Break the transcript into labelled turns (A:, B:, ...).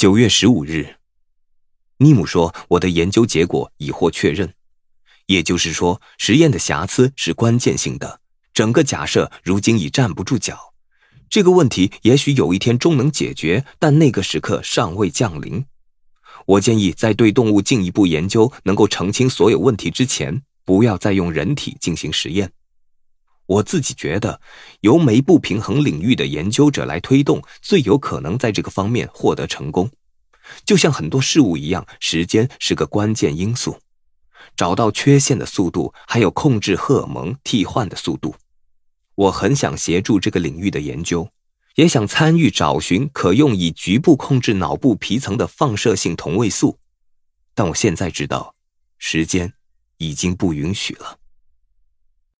A: 九月十五日，尼姆说：“我的研究结果已获确认，也就是说，实验的瑕疵是关键性的。整个假设如今已站不住脚。这个问题也许有一天终能解决，但那个时刻尚未降临。我建议在对动物进一步研究能够澄清所有问题之前，不要再用人体进行实验。我自己觉得，由酶不平衡领域的研究者来推动，最有可能在这个方面获得成功。就像很多事物一样，时间是个关键因素。找到缺陷的速度，还有控制荷尔蒙替换的速度。我很想协助这个领域的研究，也想参与找寻可用以局部控制脑部皮层的放射性同位素。但我现在知道，时间已经不允许了。